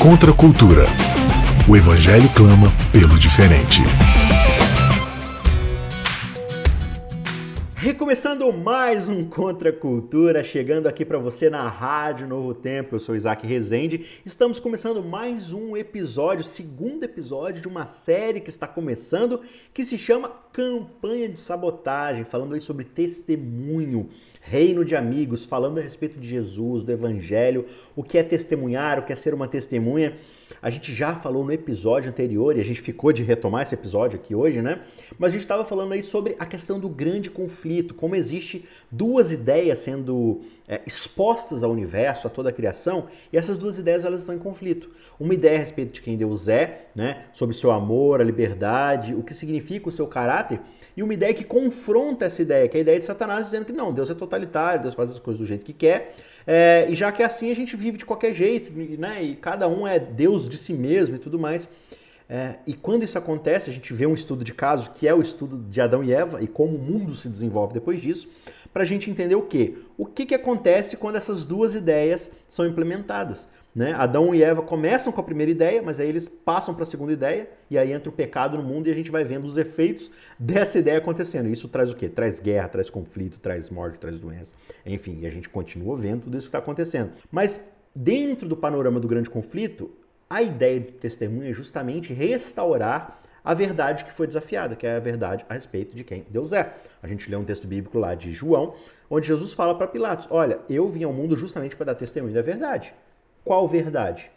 Contra a cultura. O Evangelho clama pelo diferente. Recomeçando mais um Contra a Cultura, chegando aqui para você na Rádio Novo Tempo. Eu sou Isaac Rezende. Estamos começando mais um episódio, segundo episódio de uma série que está começando, que se chama Campanha de Sabotagem, falando aí sobre testemunho, reino de amigos, falando a respeito de Jesus, do Evangelho, o que é testemunhar, o que é ser uma testemunha. A gente já falou no episódio anterior e a gente ficou de retomar esse episódio aqui hoje, né? Mas a gente estava falando aí sobre a questão do grande conflito, como existe duas ideias sendo é, expostas ao universo, a toda a criação, e essas duas ideias elas estão em conflito. Uma ideia a respeito de quem Deus é, né? Sobre seu amor, a liberdade, o que significa o seu caráter, e uma ideia que confronta essa ideia, que é a ideia de Satanás dizendo que não, Deus é totalitário, Deus faz as coisas do jeito que quer, é, e já que é assim a gente vive de qualquer jeito, né? E cada um é Deus de si mesmo e tudo mais. É, e quando isso acontece, a gente vê um estudo de caso, que é o estudo de Adão e Eva, e como o mundo se desenvolve depois disso, para a gente entender o quê? O que, que acontece quando essas duas ideias são implementadas. Né? Adão e Eva começam com a primeira ideia, mas aí eles passam para a segunda ideia, e aí entra o pecado no mundo e a gente vai vendo os efeitos dessa ideia acontecendo. Isso traz o quê? Traz guerra, traz conflito, traz morte, traz doença, enfim, e a gente continua vendo tudo isso que está acontecendo. Mas dentro do panorama do grande conflito, a ideia de testemunho é justamente restaurar a verdade que foi desafiada, que é a verdade a respeito de quem Deus é. A gente lê um texto bíblico lá de João, onde Jesus fala para Pilatos: Olha, eu vim ao mundo justamente para dar testemunho da verdade. Qual verdade?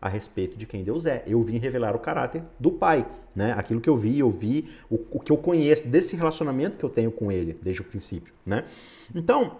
A respeito de quem Deus é. Eu vim revelar o caráter do Pai, né? Aquilo que eu vi, eu vi, o, o que eu conheço, desse relacionamento que eu tenho com Ele desde o princípio, né? Então,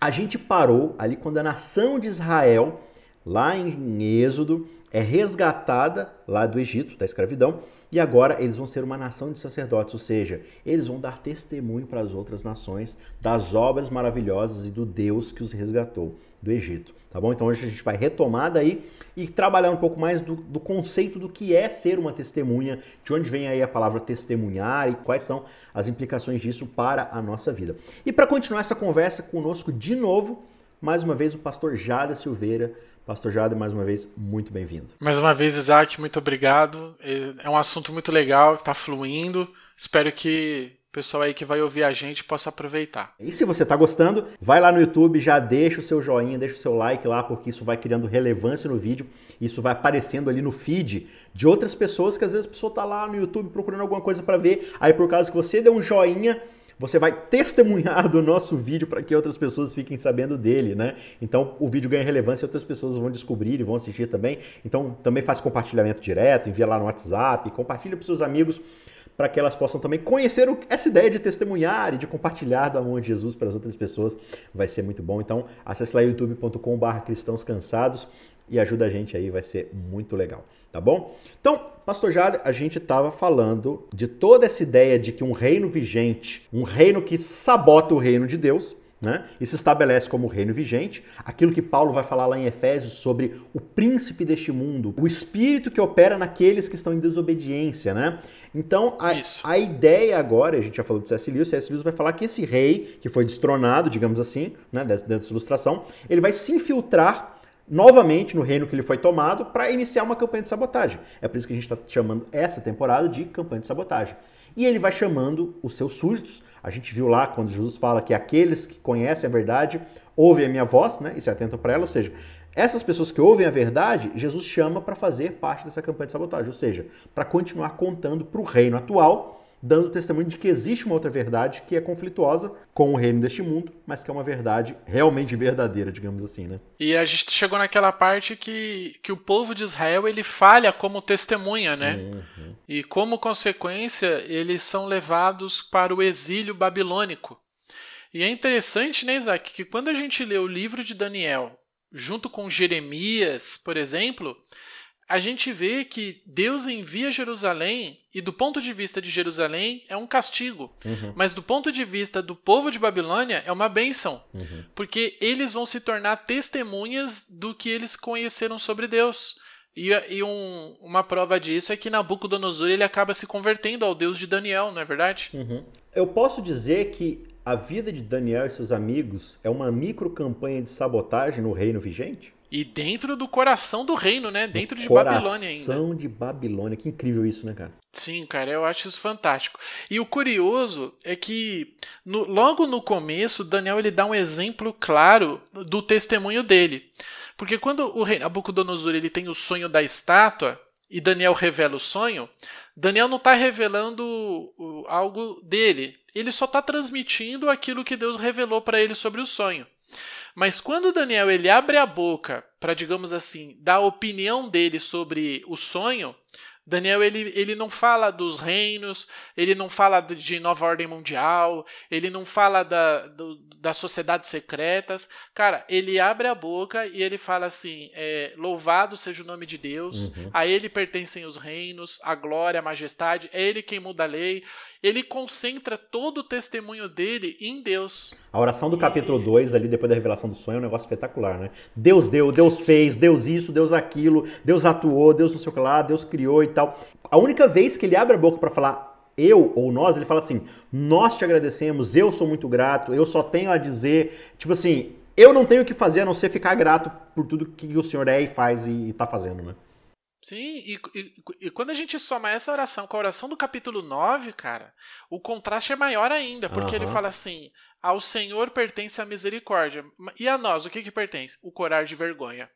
a gente parou ali quando a nação de Israel lá em Êxodo, é resgatada lá do Egito, da escravidão, e agora eles vão ser uma nação de sacerdotes, ou seja, eles vão dar testemunho para as outras nações das obras maravilhosas e do Deus que os resgatou do Egito, tá bom? Então hoje a gente vai retomar daí e trabalhar um pouco mais do, do conceito do que é ser uma testemunha, de onde vem aí a palavra testemunhar e quais são as implicações disso para a nossa vida. E para continuar essa conversa conosco de novo, mais uma vez o pastor Jada Silveira. Pastor Jada, mais uma vez, muito bem-vindo. Mais uma vez, Isaac, muito obrigado. É um assunto muito legal, está fluindo. Espero que o pessoal aí que vai ouvir a gente possa aproveitar. E se você está gostando, vai lá no YouTube, já deixa o seu joinha, deixa o seu like lá, porque isso vai criando relevância no vídeo. Isso vai aparecendo ali no feed de outras pessoas que às vezes a pessoa está lá no YouTube procurando alguma coisa para ver. Aí por causa que você deu um joinha, você vai testemunhar do nosso vídeo para que outras pessoas fiquem sabendo dele, né? Então o vídeo ganha relevância e outras pessoas vão descobrir e vão assistir também. Então também faz compartilhamento direto, envia lá no WhatsApp, compartilha para seus amigos para que elas possam também conhecer essa ideia de testemunhar e de compartilhar do amor de Jesus para as outras pessoas. Vai ser muito bom. Então, acesse lá youtube.com/barra cristãos cansados e ajuda a gente aí, vai ser muito legal, tá bom? Então, Pastor Jada, a gente estava falando de toda essa ideia de que um reino vigente, um reino que sabota o reino de Deus, né? E se estabelece como reino vigente, aquilo que Paulo vai falar lá em Efésios sobre o príncipe deste mundo, o espírito que opera naqueles que estão em desobediência, né? Então, a, a ideia agora, a gente já falou de C.S. Lewis, C.S. Lewis vai falar que esse rei, que foi destronado, digamos assim, né, dessa, dessa ilustração, ele vai se infiltrar novamente no reino que ele foi tomado para iniciar uma campanha de sabotagem. É por isso que a gente está chamando essa temporada de campanha de sabotagem. E ele vai chamando os seus súditos. A gente viu lá quando Jesus fala que aqueles que conhecem a verdade ouvem a minha voz, né? E se atentam para ela. Ou seja, essas pessoas que ouvem a verdade, Jesus chama para fazer parte dessa campanha de sabotagem. Ou seja, para continuar contando para o reino atual dando testemunho de que existe uma outra verdade que é conflituosa com o reino deste mundo, mas que é uma verdade realmente verdadeira, digamos assim, né? E a gente chegou naquela parte que, que o povo de Israel ele falha como testemunha, né? Uhum. E como consequência, eles são levados para o exílio babilônico. E é interessante, né, Isaac, que quando a gente lê o livro de Daniel junto com Jeremias, por exemplo, a gente vê que Deus envia Jerusalém, e do ponto de vista de Jerusalém é um castigo, uhum. mas do ponto de vista do povo de Babilônia é uma bênção, uhum. porque eles vão se tornar testemunhas do que eles conheceram sobre Deus. E, e um, uma prova disso é que Nabucodonosor ele acaba se convertendo ao Deus de Daniel, não é verdade? Uhum. Eu posso dizer que a vida de Daniel e seus amigos é uma micro campanha de sabotagem no reino vigente? E dentro do coração do reino, né? Dentro de coração Babilônia ainda. Coração de Babilônia. Que incrível isso, né, cara? Sim, cara, eu acho isso fantástico. E o curioso é que no, logo no começo, Daniel ele dá um exemplo claro do testemunho dele. Porque quando o rei Nabucodonosor ele tem o sonho da estátua e Daniel revela o sonho, Daniel não está revelando algo dele. Ele só está transmitindo aquilo que Deus revelou para ele sobre o sonho. Mas quando Daniel ele abre a boca para, digamos assim, dar a opinião dele sobre o sonho, Daniel ele, ele não fala dos reinos, ele não fala de nova ordem mundial, ele não fala da, do, das sociedades secretas. Cara, ele abre a boca e ele fala assim: é, louvado seja o nome de Deus, uhum. a ele pertencem os reinos, a glória, a majestade, é ele quem muda a lei. Ele concentra todo o testemunho dele em Deus. A oração do capítulo 2, ali depois da revelação do sonho, é um negócio espetacular, né? Deus deu, Deus fez, Deus isso, Deus aquilo, Deus atuou, Deus não sei o que lá, Deus criou e tal. A única vez que ele abre a boca para falar eu ou nós, ele fala assim: Nós te agradecemos, eu sou muito grato, eu só tenho a dizer. Tipo assim, eu não tenho o que fazer a não ser ficar grato por tudo que o Senhor é e faz e, está fazendo, né? Sim, e, e, e, quando a gente soma essa oração com a oração do capítulo 9, cara, o contraste é maior ainda, porque uhum. ele fala assim: Ao Senhor pertence a misericórdia. E a nós, o que, que pertence? O corar de vergonha.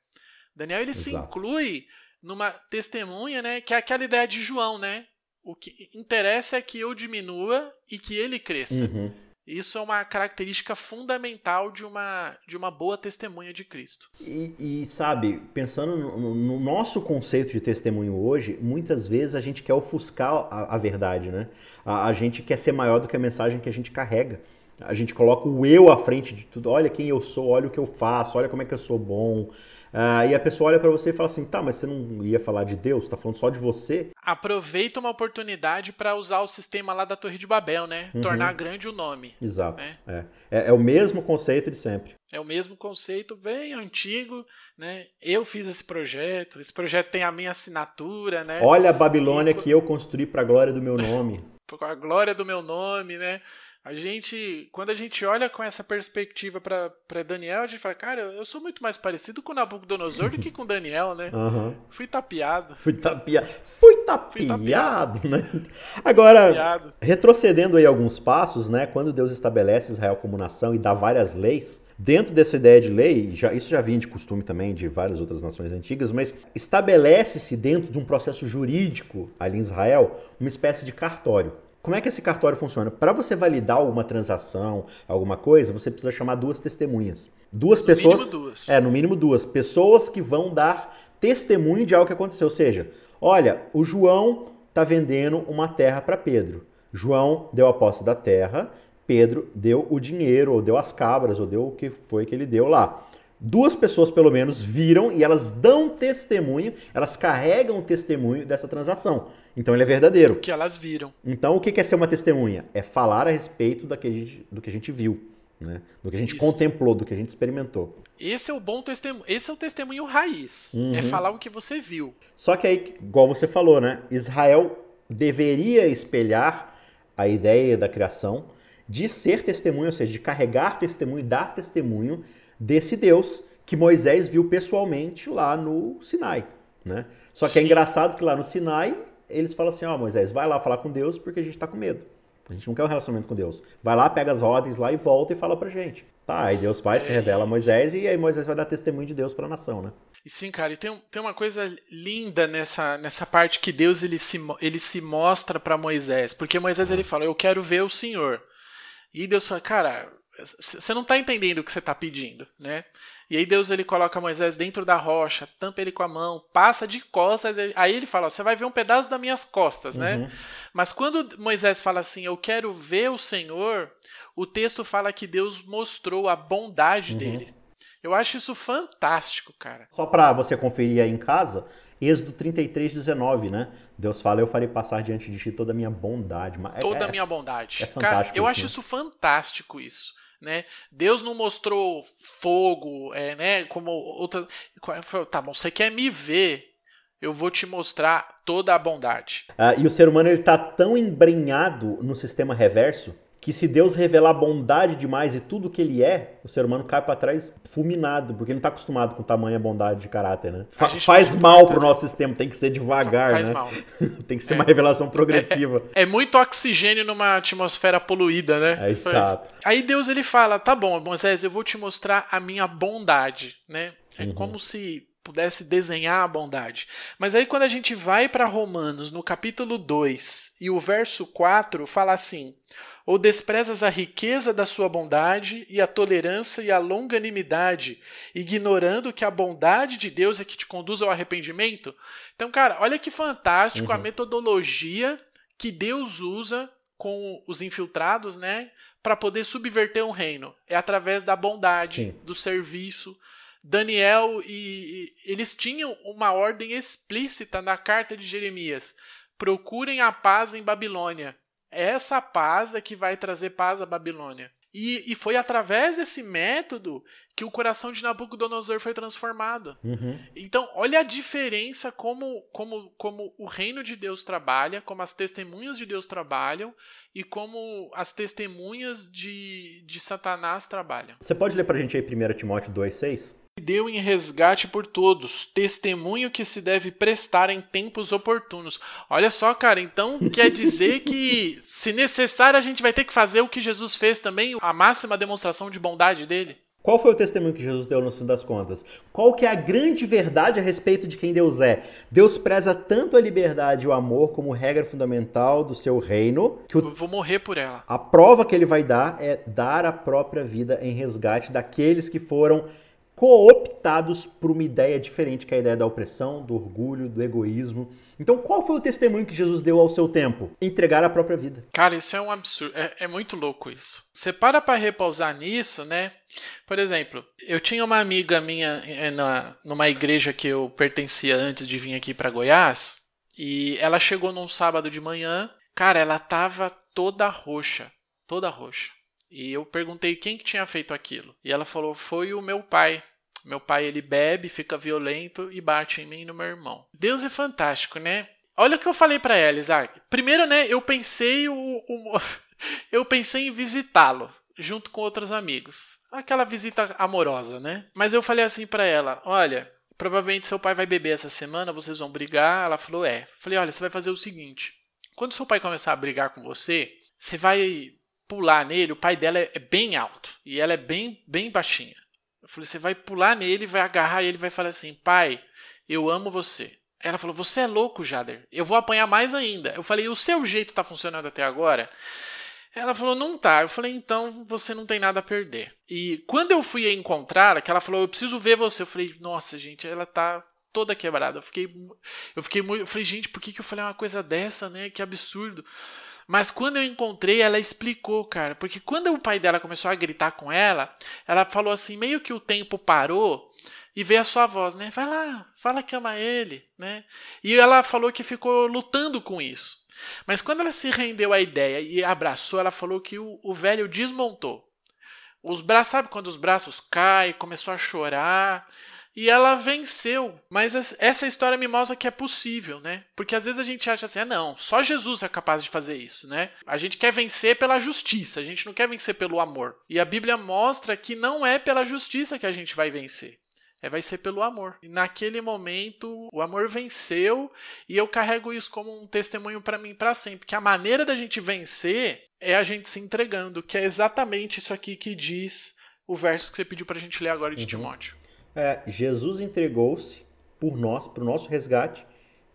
Daniel ele Exato. se inclui numa testemunha, né? Que é aquela ideia de João, né? O que interessa é que eu diminua e que ele cresça. Uhum. Isso é uma característica fundamental de uma, de uma boa testemunha de Cristo. E, e sabe, pensando no, no, nosso conceito de testemunho hoje, muitas vezes a gente quer ofuscar a, a verdade, né? A, a gente quer ser maior do que a mensagem que a gente carrega. A gente coloca o eu à frente de tudo. Olha quem eu sou, olha o que eu faço, olha como é que eu sou bom. Uh, e a pessoa olha para você e fala assim: tá, mas você não ia falar de Deus? Tá falando só de você? Aproveita uma oportunidade para usar o sistema lá da Torre de Babel, né? Uhum. Tornar grande o nome. Exato. Né? É. É, é o mesmo conceito de sempre. É o mesmo conceito, bem antigo, né? Eu fiz esse projeto, esse projeto tem a minha assinatura, né? Olha a Babilônia e... que eu construí para a glória do meu nome. com a glória do meu nome, né? A gente, quando a gente olha com essa perspectiva para Daniel, a gente fala, cara, eu sou muito mais parecido com Nabucodonosor do que com Daniel, né? Uhum. Fui tapeado. Fui tapeado. Fui tapeado, né? Agora, tapeado. retrocedendo aí alguns passos, né? Quando Deus estabelece Israel como nação e dá várias leis, dentro dessa ideia de lei, já, isso já vinha de costume também de várias outras nações antigas, mas estabelece-se dentro de um processo jurídico ali em Israel uma espécie de cartório. Como é que esse cartório funciona? Para você validar alguma transação, alguma coisa, você precisa chamar duas testemunhas. Duas no pessoas. Mínimo duas. É, no mínimo duas. Pessoas que vão dar testemunho de algo que aconteceu. Ou seja, olha, o João está vendendo uma terra para Pedro. João deu a posse da terra, Pedro deu o dinheiro, ou deu as cabras, ou deu o que foi que ele deu lá duas pessoas pelo menos viram e elas dão testemunho, elas carregam o testemunho dessa transação. Então ele é verdadeiro. Que elas viram. Então o que é ser uma testemunha? É falar a respeito do que a gente, do que a gente viu, né? do que a gente Isso. contemplou, do que a gente experimentou. Esse é o bom testemunho, esse é o testemunho raiz. É uhum. É falar o que você viu. Só que aí, igual você falou, né? Israel deveria espelhar a ideia da criação de ser testemunho, ou seja, de carregar testemunho, dar testemunho desse Deus que Moisés viu pessoalmente lá no Sinai. Né? Só que é engraçado que lá no Sinai eles falam assim: Ó, oh, Moisés, vai lá falar com Deus porque a gente está com medo. A gente não quer um relacionamento com Deus. Vai lá, pega as ordens lá e volta e fala pra gente. Tá, aí Deus vai, se é. revela a Moisés e aí Moisés vai dar testemunho de Deus para a nação, né? E sim, cara, e tem, tem uma coisa linda nessa, nessa parte que Deus ele se, ele se mostra para Moisés. Porque Moisés ele fala: Eu quero ver o Senhor. E Deus fala: Cara, você não está entendendo o que você está pedindo, né? E aí Deus ele coloca Moisés dentro da rocha, tampa ele com a mão, passa de costas, aí ele fala, você vai ver um pedaço das minhas costas, né? uhum. Mas quando Moisés fala assim, eu quero ver o Senhor, o texto fala que Deus mostrou a bondade uhum. dele. Eu acho isso fantástico, cara. Só para você conferir aí em casa, Êxodo 33, 19, né? Deus fala, eu farei passar diante de ti toda a minha bondade. Toda a é, minha bondade. É fantástico. Cara, eu acho né? isso fantástico isso né? Deus não mostrou fogo, é, né? Como outra. Tá bom, você quer me ver? Eu vou te mostrar toda a bondade. Ah, e o ser humano ele tá tão embrenhado no sistema reverso que se Deus revelar bondade demais e tudo que ele é, o ser humano cai para trás fulminado, porque ele não está acostumado com tamanha bondade de caráter, né? Fa faz mal pro nosso sistema, tem que ser devagar, faz né? Mal. tem que ser é. uma revelação progressiva. É, é, é, muito oxigênio numa atmosfera poluída, né? É exato. Aí Deus ele fala: "Tá bom, Moisés, eu vou te mostrar a minha bondade", né? É uhum. como se pudesse desenhar a bondade. Mas aí quando a gente vai para Romanos, no capítulo 2, e o verso 4 fala assim: ou desprezas a riqueza da sua bondade e a tolerância e a longanimidade, ignorando que a bondade de Deus é que te conduz ao arrependimento? Então, cara, olha que fantástico uhum. a metodologia que Deus usa com os infiltrados, né, para poder subverter um reino. É através da bondade, Sim. do serviço. Daniel e, e eles tinham uma ordem explícita na carta de Jeremias: procurem a paz em Babilônia essa paz é que vai trazer paz à Babilônia. E, e foi através desse método que o coração de Nabucodonosor foi transformado. Uhum. Então, olha a diferença como, como, como o reino de Deus trabalha, como as testemunhas de Deus trabalham e como as testemunhas de, de Satanás trabalham. Você pode ler para a gente aí 1 Timóteo 2,6? Deu em resgate por todos, testemunho que se deve prestar em tempos oportunos. Olha só, cara, então quer dizer que, se necessário, a gente vai ter que fazer o que Jesus fez também, a máxima demonstração de bondade dele? Qual foi o testemunho que Jesus deu no fim das contas? Qual que é a grande verdade a respeito de quem Deus é? Deus preza tanto a liberdade e o amor como regra fundamental do seu reino. Que o... Vou morrer por ela. A prova que ele vai dar é dar a própria vida em resgate daqueles que foram cooptados por uma ideia diferente que é a ideia da opressão, do orgulho, do egoísmo. Então, qual foi o testemunho que Jesus deu ao seu tempo? Entregar a própria vida. Cara, isso é um absurdo. É, é muito louco isso. Você para para repousar nisso, né? Por exemplo, eu tinha uma amiga minha eh, na, numa igreja que eu pertencia antes de vir aqui para Goiás, e ela chegou num sábado de manhã. Cara, ela tava toda roxa, toda roxa. E eu perguntei quem que tinha feito aquilo. E ela falou: "Foi o meu pai". Meu pai ele bebe, fica violento e bate em mim e no meu irmão. Deus é fantástico, né? Olha o que eu falei para ela, Isaac. Primeiro, né, eu pensei o, o eu pensei em visitá-lo junto com outros amigos. Aquela visita amorosa, né? Mas eu falei assim para ela: "Olha, provavelmente seu pai vai beber essa semana, vocês vão brigar". Ela falou: "É". Falei: "Olha, você vai fazer o seguinte: quando seu pai começar a brigar com você, você vai pular nele, o pai dela é, é bem alto e ela é bem, bem baixinha. Eu falei, você vai pular nele, vai agarrar ele, vai falar assim, pai, eu amo você. Ela falou, você é louco, Jader. Eu vou apanhar mais ainda. Eu falei, o seu jeito tá funcionando até agora? Ela falou, não tá. Eu falei, então você não tem nada a perder. E quando eu fui encontrar, que ela falou, eu preciso ver você. Eu falei, nossa, gente, ela tá toda quebrada. Eu fiquei, eu fiquei muito. Eu falei, gente, por que, que eu falei uma coisa dessa, né? Que absurdo. Mas quando eu encontrei, ela explicou, cara. Porque quando o pai dela começou a gritar com ela, ela falou assim: meio que o tempo parou e veio a sua voz, né? Vai lá, fala que ama ele, né? E ela falou que ficou lutando com isso. Mas quando ela se rendeu à ideia e abraçou, ela falou que o, o velho desmontou. Os braços, sabe quando os braços caem, começou a chorar. E ela venceu. Mas essa história me mostra que é possível, né? Porque às vezes a gente acha assim, ah, não, só Jesus é capaz de fazer isso, né? A gente quer vencer pela justiça, a gente não quer vencer pelo amor. E a Bíblia mostra que não é pela justiça que a gente vai vencer. É, vai ser pelo amor. E naquele momento, o amor venceu e eu carrego isso como um testemunho para mim para sempre. Que a maneira da gente vencer é a gente se entregando, que é exatamente isso aqui que diz o verso que você pediu para a gente ler agora de uhum. Timóteo. É, Jesus entregou-se por nós, para o nosso resgate,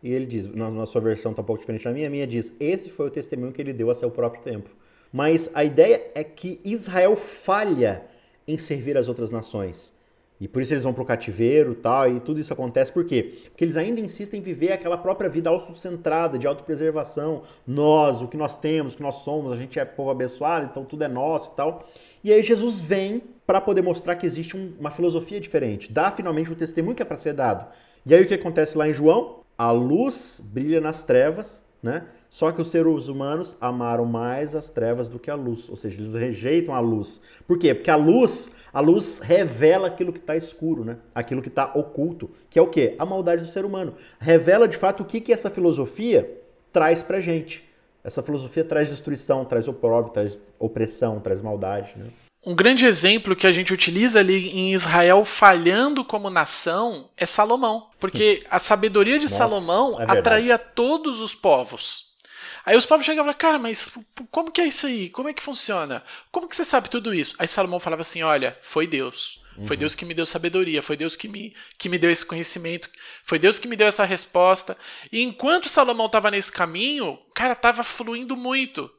e ele diz, na, na sua versão está um pouco diferente da minha, a minha diz, esse foi o testemunho que ele deu a seu próprio tempo. Mas a ideia é que Israel falha em servir as outras nações. E por isso eles vão para o cativeiro tal, e tudo isso acontece por quê? Porque eles ainda insistem em viver aquela própria vida autocentrada, de autopreservação. Nós, o que nós temos, o que nós somos, a gente é povo abençoado, então tudo é nosso e tal. E aí Jesus vem para poder mostrar que existe um, uma filosofia diferente, dá finalmente o testemunho que é para ser dado. E aí o que acontece lá em João? A luz brilha nas trevas, né? Só que os seres humanos amaram mais as trevas do que a luz, ou seja, eles rejeitam a luz. Por quê? Porque a luz, a luz revela aquilo que está escuro, né? Aquilo que está oculto, que é o quê? A maldade do ser humano. Revela de fato o que que essa filosofia traz para gente. Essa filosofia traz destruição, traz opróbrio, traz opressão, traz maldade. Né? Um grande exemplo que a gente utiliza ali em Israel falhando como nação é Salomão. Porque a sabedoria de Nossa, Salomão é atraía todos os povos. Aí os povos chegavam e falavam, cara, mas como que é isso aí? Como é que funciona? Como que você sabe tudo isso? Aí Salomão falava assim: olha, foi Deus. Foi uhum. Deus que me deu sabedoria, foi Deus que me, que me deu esse conhecimento, foi Deus que me deu essa resposta. E enquanto Salomão estava nesse caminho, cara, estava fluindo muito.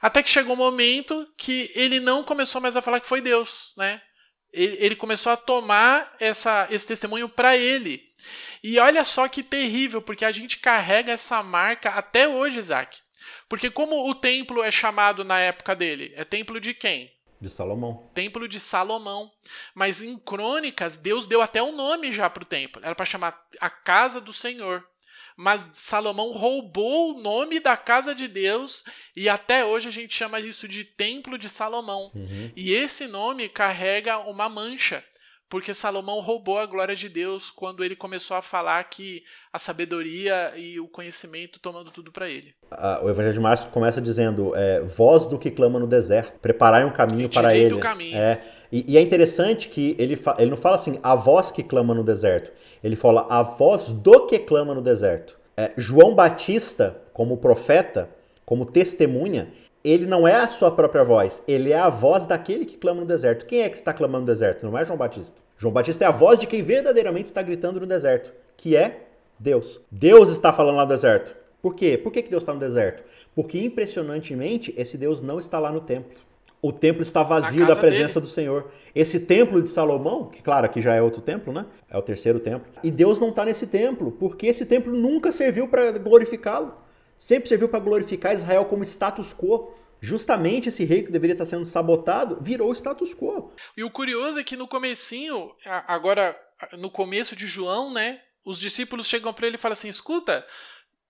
Até que chegou um momento que ele não começou mais a falar que foi Deus, né? Ele, ele começou a tomar essa, esse testemunho para ele. E olha só que terrível, porque a gente carrega essa marca até hoje, Isaac. Porque como o templo é chamado na época dele? É templo de quem? De Salomão. Templo de Salomão. Mas em Crônicas, Deus deu até um nome já para o templo. Era para chamar a Casa do Senhor mas Salomão roubou o nome da casa de Deus e até hoje a gente chama isso de Templo de Salomão. Uhum. E esse nome carrega uma mancha, porque Salomão roubou a glória de Deus quando ele começou a falar que a sabedoria e o conhecimento tomando tudo para ele. Ah, o Evangelho de Márcio começa dizendo: é, voz do que clama no deserto, preparai um caminho para ele. O caminho. É, e, e, é interessante que ele, ele não fala assim, a voz que clama no deserto. Ele fala a voz do que clama no deserto. É, João Batista, como profeta, como testemunha, ele não é a sua própria voz, ele é a voz daquele que clama no deserto. Quem é que está clamando no deserto? Não é João Batista. João Batista é a voz de quem verdadeiramente está gritando no deserto, que é Deus. Deus está falando lá no deserto. Por quê? Por que Deus está no deserto? Porque impressionantemente esse Deus não está lá no templo o templo está vazio da presença dele. do Senhor. Esse templo de Salomão, que claro, aqui já é outro templo, né? É o terceiro templo. E Deus não está nesse templo, porque esse templo nunca serviu para glorificá-lo. Sempre serviu para glorificar Israel como status quo. Justamente esse rei que deveria estar sendo sabotado virou status quo. E o curioso é que no comecinho, agora no começo de João, né? Os discípulos chegam para ele e falam assim: escuta,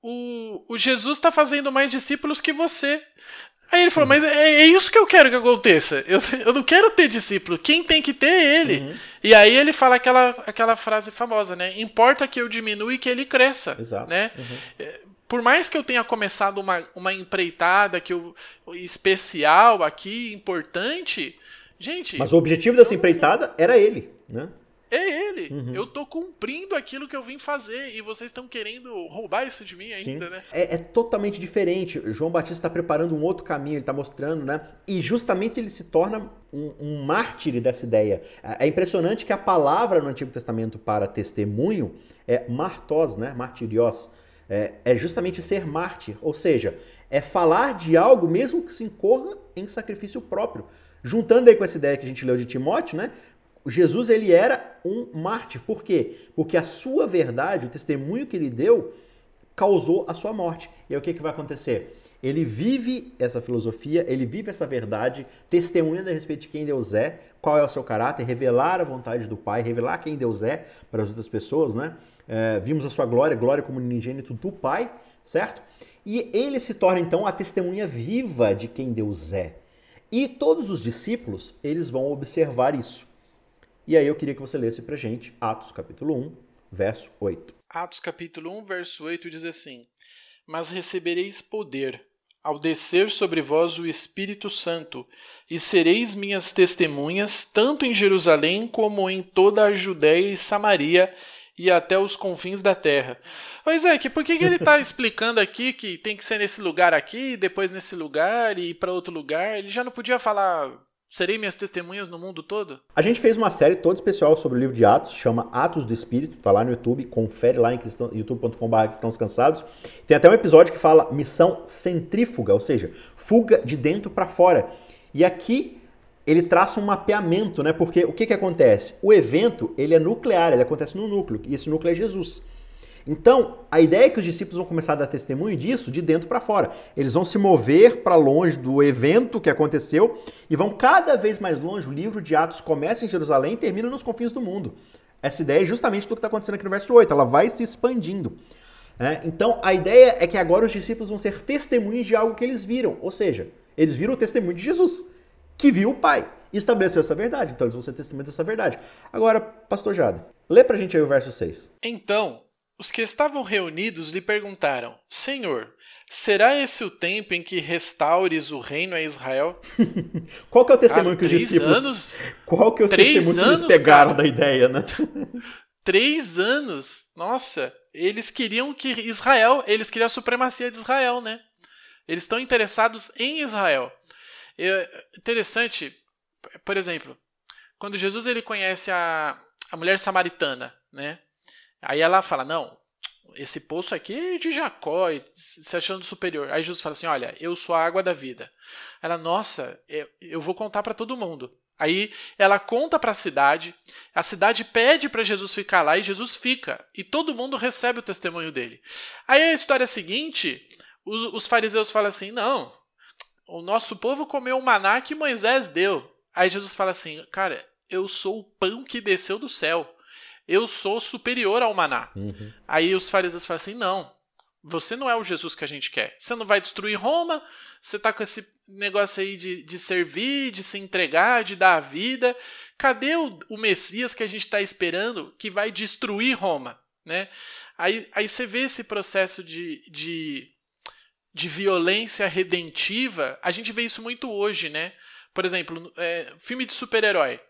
o, o Jesus está fazendo mais discípulos que você. Aí ele falou, uhum. mas é, é, isso que eu quero que aconteça. Eu, eu não quero ter discípulo. Quem tem que ter é ele. Uhum. E aí ele fala aquela, aquela frase famosa, né? Importa que eu diminua e que ele cresça. Exato. Né? Uhum. Por mais que eu tenha começado uma, uma empreitada que eu, especial aqui, importante, gente. Mas o objetivo dessa empreitada era ele, né? É ele. Uhum. Eu tô cumprindo aquilo que eu vim fazer e vocês estão querendo roubar isso de mim ainda, Sim. né? É, é, totalmente diferente. João Batista está preparando um outro caminho, ele está mostrando, né? E justamente ele se torna um, um mártir dessa ideia. É, é impressionante que a palavra no Antigo Testamento para testemunho é martos, né? Martirios. É, é justamente ser mártir, ou seja, é falar de algo mesmo que se incorra em sacrifício próprio. Juntando aí com essa ideia que a gente leu de Timóteo, né? Jesus ele era um mártir. Por quê? Porque a sua verdade, o testemunho que ele deu, causou a sua morte. E aí o que, que vai acontecer? Ele vive essa filosofia, ele vive essa verdade, testemunhando a respeito de quem Deus é, qual é o seu caráter, revelar a vontade do Pai, revelar quem Deus é para as outras pessoas, né? É, vimos a sua glória, glória como unigênito do Pai, certo? E ele se torna então a testemunha viva de quem Deus é. E todos os discípulos, eles vão observar isso. E aí eu queria que você lesse pra gente Atos capítulo 1, verso 8. Atos capítulo 1, verso 8 diz assim: Mas recebereis poder ao descer sobre vós o Espírito Santo, e sereis minhas testemunhas tanto em Jerusalém como em toda a Judéia e Samaria e até os confins da terra. Pois é, que por que, que ele está explicando aqui que tem que ser nesse lugar aqui, depois nesse lugar e para outro lugar? Ele já não podia falar Serei minhas testemunhas no mundo todo? A gente fez uma série toda especial sobre o livro de Atos, chama Atos do Espírito, tá lá no YouTube, confere lá em youtube.com.br cristãos cansados. Tem até um episódio que fala missão centrífuga, ou seja, fuga de dentro para fora. E aqui ele traça um mapeamento, né? Porque o que, que acontece? O evento ele é nuclear, ele acontece no núcleo, e esse núcleo é Jesus. Então, a ideia é que os discípulos vão começar a dar testemunho disso de dentro para fora. Eles vão se mover para longe do evento que aconteceu e vão cada vez mais longe. O livro de Atos começa em Jerusalém e termina nos confins do mundo. Essa ideia é justamente do que está acontecendo aqui no verso 8. Ela vai se expandindo. É, então, a ideia é que agora os discípulos vão ser testemunhos de algo que eles viram. Ou seja, eles viram o testemunho de Jesus, que viu o Pai e estabeleceu essa verdade. Então, eles vão ser testemunhas dessa verdade. Agora, pastor Jada, lê para a gente aí o verso 6. Então, os que estavam reunidos lhe perguntaram: Senhor, será esse o tempo em que restaures o reino a Israel? Qual que é o testemunho que os discípulos. Anos, qual que é o testemunho anos, que eles pegaram cara, da ideia, né? três anos. Nossa, eles queriam que Israel, eles queriam a supremacia de Israel, né? Eles estão interessados em Israel. É interessante, por exemplo, quando Jesus ele conhece a, a mulher samaritana, né? Aí ela fala: Não, esse poço aqui é de Jacó, se achando superior. Aí Jesus fala assim: Olha, eu sou a água da vida. Ela, nossa, eu vou contar para todo mundo. Aí ela conta para a cidade, a cidade pede para Jesus ficar lá e Jesus fica. E todo mundo recebe o testemunho dele. Aí a história seguinte, os, os fariseus falam assim: Não, o nosso povo comeu o maná que Moisés deu. Aí Jesus fala assim: Cara, eu sou o pão que desceu do céu eu sou superior ao maná. Uhum. Aí os fariseus falam assim: não, você não é o Jesus que a gente quer. Você não vai destruir Roma, você tá com esse negócio aí de, de servir, de se entregar, de dar a vida. Cadê o, o Messias que a gente está esperando que vai destruir Roma? Né? Aí, aí você vê esse processo de, de, de violência redentiva, a gente vê isso muito hoje, né? Por exemplo, é, filme de super-herói.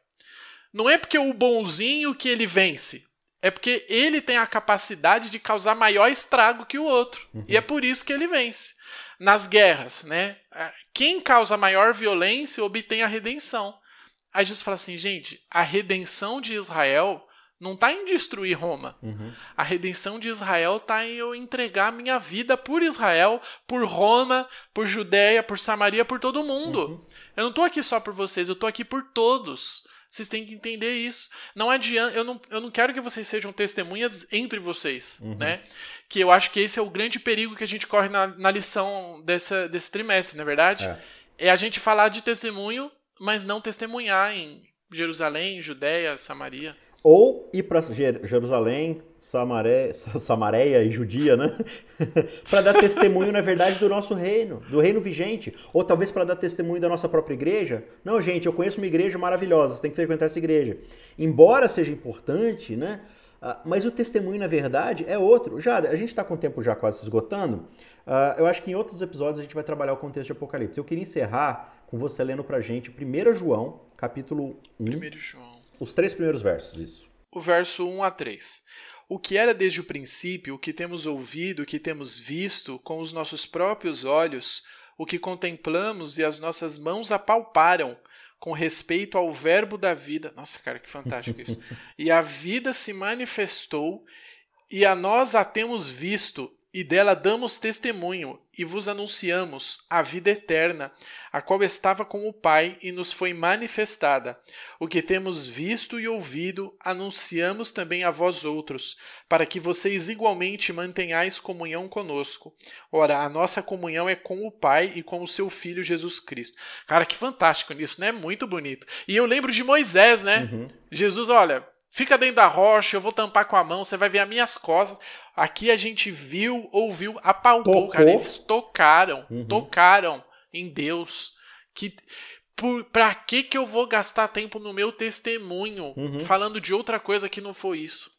Não é porque o bonzinho que ele vence. É porque ele tem a capacidade de causar maior estrago que o outro. Uhum. E é por isso que ele vence. Nas guerras, né? Quem causa maior violência obtém a redenção. Aí Jesus fala assim, gente, a redenção de Israel não está em destruir Roma. Uhum. A redenção de Israel está em eu entregar minha vida por Israel, por Roma, por Judéia, por Samaria, por todo mundo. Uhum. Eu não estou aqui só por vocês, eu estou aqui por todos. Vocês têm que entender isso. Não adianta, eu não, eu não quero que vocês sejam testemunhas entre vocês, uhum. né? Que eu acho que esse é o grande perigo que a gente corre na, na lição dessa, desse trimestre, na é verdade. É. é a gente falar de testemunho, mas não testemunhar em Jerusalém, Judéia, Samaria. Ou ir para Jerusalém, Samaré, Samaréia e Judia, né? para dar testemunho, na verdade, do nosso reino, do reino vigente. Ou talvez para dar testemunho da nossa própria igreja. Não, gente, eu conheço uma igreja maravilhosa, você tem que frequentar essa igreja. Embora seja importante, né? Ah, mas o testemunho, na verdade, é outro. Já, a gente está com o tempo já quase se esgotando. Uh, eu acho que em outros episódios a gente vai trabalhar o contexto de Apocalipse. Eu queria encerrar com você lendo pra gente 1 João, capítulo 1. 1 João. Os três primeiros versos, isso. O verso 1 a 3. O que era desde o princípio, o que temos ouvido, o que temos visto com os nossos próprios olhos, o que contemplamos e as nossas mãos apalparam com respeito ao verbo da vida. Nossa, cara, que fantástico isso. e a vida se manifestou e a nós a temos visto e dela damos testemunho e vos anunciamos a vida eterna, a qual estava com o Pai e nos foi manifestada. O que temos visto e ouvido, anunciamos também a vós outros, para que vocês igualmente mantenhais comunhão conosco. Ora, a nossa comunhão é com o Pai e com o seu Filho Jesus Cristo. Cara, que fantástico nisso, né? Muito bonito. E eu lembro de Moisés, né? Uhum. Jesus, olha, Fica dentro da rocha, eu vou tampar com a mão, você vai ver as minhas costas. Aqui a gente viu, ouviu, apalpou, Tocou. cara. Eles tocaram, uhum. tocaram em Deus. Que por, pra que que eu vou gastar tempo no meu testemunho uhum. falando de outra coisa que não foi isso?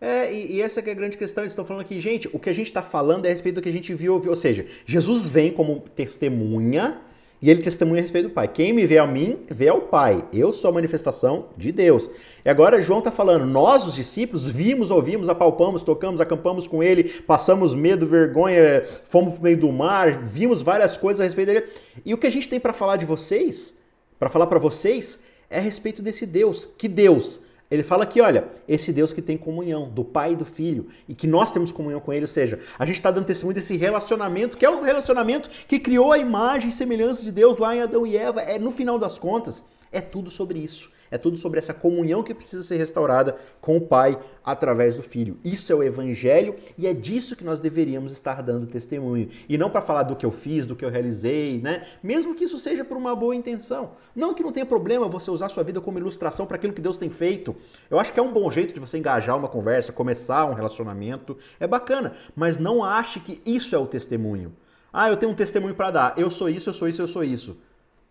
É, e, e, essa é a grande questão. Eles estão falando aqui, gente, o que a gente está falando é a respeito do que a gente viu, ouviu. Ou seja, Jesus vem como testemunha e ele testemunha a respeito do Pai. Quem me vê a mim, vê ao Pai. Eu sou a manifestação de Deus. E agora João está falando, nós, os discípulos, vimos, ouvimos, apalpamos, tocamos, acampamos com ele, passamos medo, vergonha, fomos para o meio do mar, vimos várias coisas a respeito dele. E o que a gente tem para falar de vocês, para falar para vocês, é a respeito desse Deus. Que Deus? Ele fala aqui, olha, esse Deus que tem comunhão do Pai e do Filho e que nós temos comunhão com Ele, ou seja, a gente está dando testemunho desse relacionamento, que é o relacionamento que criou a imagem e semelhança de Deus lá em Adão e Eva. É no final das contas, é tudo sobre isso. É tudo sobre essa comunhão que precisa ser restaurada com o Pai através do Filho. Isso é o Evangelho e é disso que nós deveríamos estar dando testemunho. E não para falar do que eu fiz, do que eu realizei, né? Mesmo que isso seja por uma boa intenção. Não que não tenha problema você usar sua vida como ilustração para aquilo que Deus tem feito. Eu acho que é um bom jeito de você engajar uma conversa, começar um relacionamento. É bacana. Mas não ache que isso é o testemunho. Ah, eu tenho um testemunho para dar. Eu sou isso, eu sou isso, eu sou isso.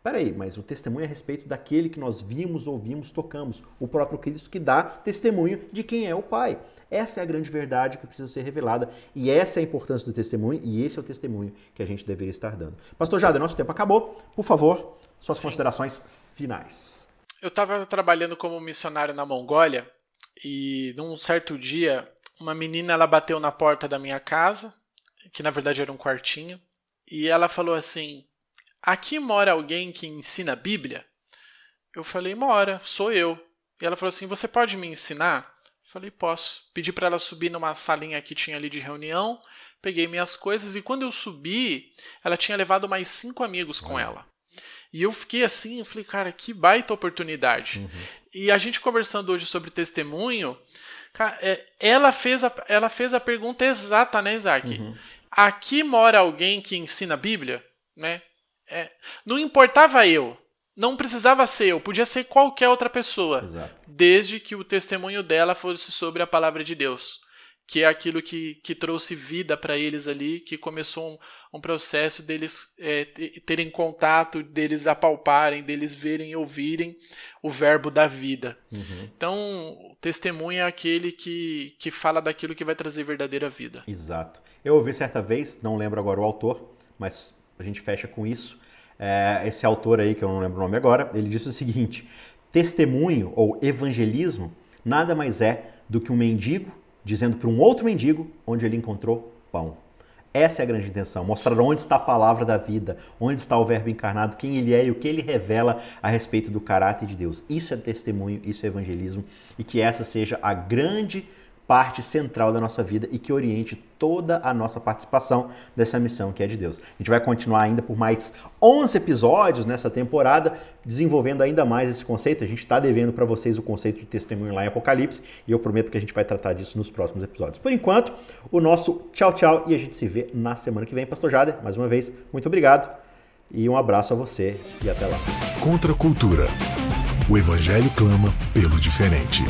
Peraí, mas o testemunho é a respeito daquele que nós vimos, ouvimos, tocamos. O próprio Cristo que dá testemunho de quem é o Pai. Essa é a grande verdade que precisa ser revelada e essa é a importância do testemunho e esse é o testemunho que a gente deveria estar dando. Pastor Jada, nosso tempo acabou. Por favor, suas Sim. considerações finais. Eu estava trabalhando como missionário na Mongólia e num certo dia uma menina ela bateu na porta da minha casa, que na verdade era um quartinho, e ela falou assim: Aqui mora alguém que ensina a Bíblia? Eu falei: Mora, sou eu. E ela falou assim: Você pode me ensinar? Falei, posso. Pedi para ela subir numa salinha que tinha ali de reunião, peguei minhas coisas e quando eu subi, ela tinha levado mais cinco amigos com ela. E eu fiquei assim, eu falei, cara, que baita oportunidade. Uhum. E a gente conversando hoje sobre testemunho, cara, é, ela, fez a, ela fez a pergunta exata, né, Isaac? Uhum. Aqui mora alguém que ensina a Bíblia? Né? É, não importava eu, não precisava ser eu, podia ser qualquer outra pessoa, Exato. desde que o testemunho dela fosse sobre a palavra de Deus, que é aquilo que, que trouxe vida para eles ali, que começou um, um processo deles é, terem contato, deles apalparem, deles verem e ouvirem o verbo da vida. Uhum. Então, o testemunho é aquele que, que fala daquilo que vai trazer verdadeira vida. Exato. Eu ouvi certa vez, não lembro agora o autor, mas a gente fecha com isso é, esse autor aí, que eu não lembro o nome agora, ele disse o seguinte: testemunho ou evangelismo nada mais é do que um mendigo dizendo para um outro mendigo onde ele encontrou pão. Essa é a grande intenção, mostrar onde está a palavra da vida, onde está o Verbo encarnado, quem ele é e o que ele revela a respeito do caráter de Deus. Isso é testemunho, isso é evangelismo e que essa seja a grande parte central da nossa vida e que oriente toda a nossa participação dessa missão que é de Deus. A gente vai continuar ainda por mais 11 episódios nessa temporada, desenvolvendo ainda mais esse conceito. A gente está devendo para vocês o conceito de testemunho lá em Apocalipse e eu prometo que a gente vai tratar disso nos próximos episódios. Por enquanto, o nosso tchau, tchau e a gente se vê na semana que vem. Pastor Jader, mais uma vez, muito obrigado e um abraço a você e até lá. Contra a cultura. O Evangelho clama pelo diferente.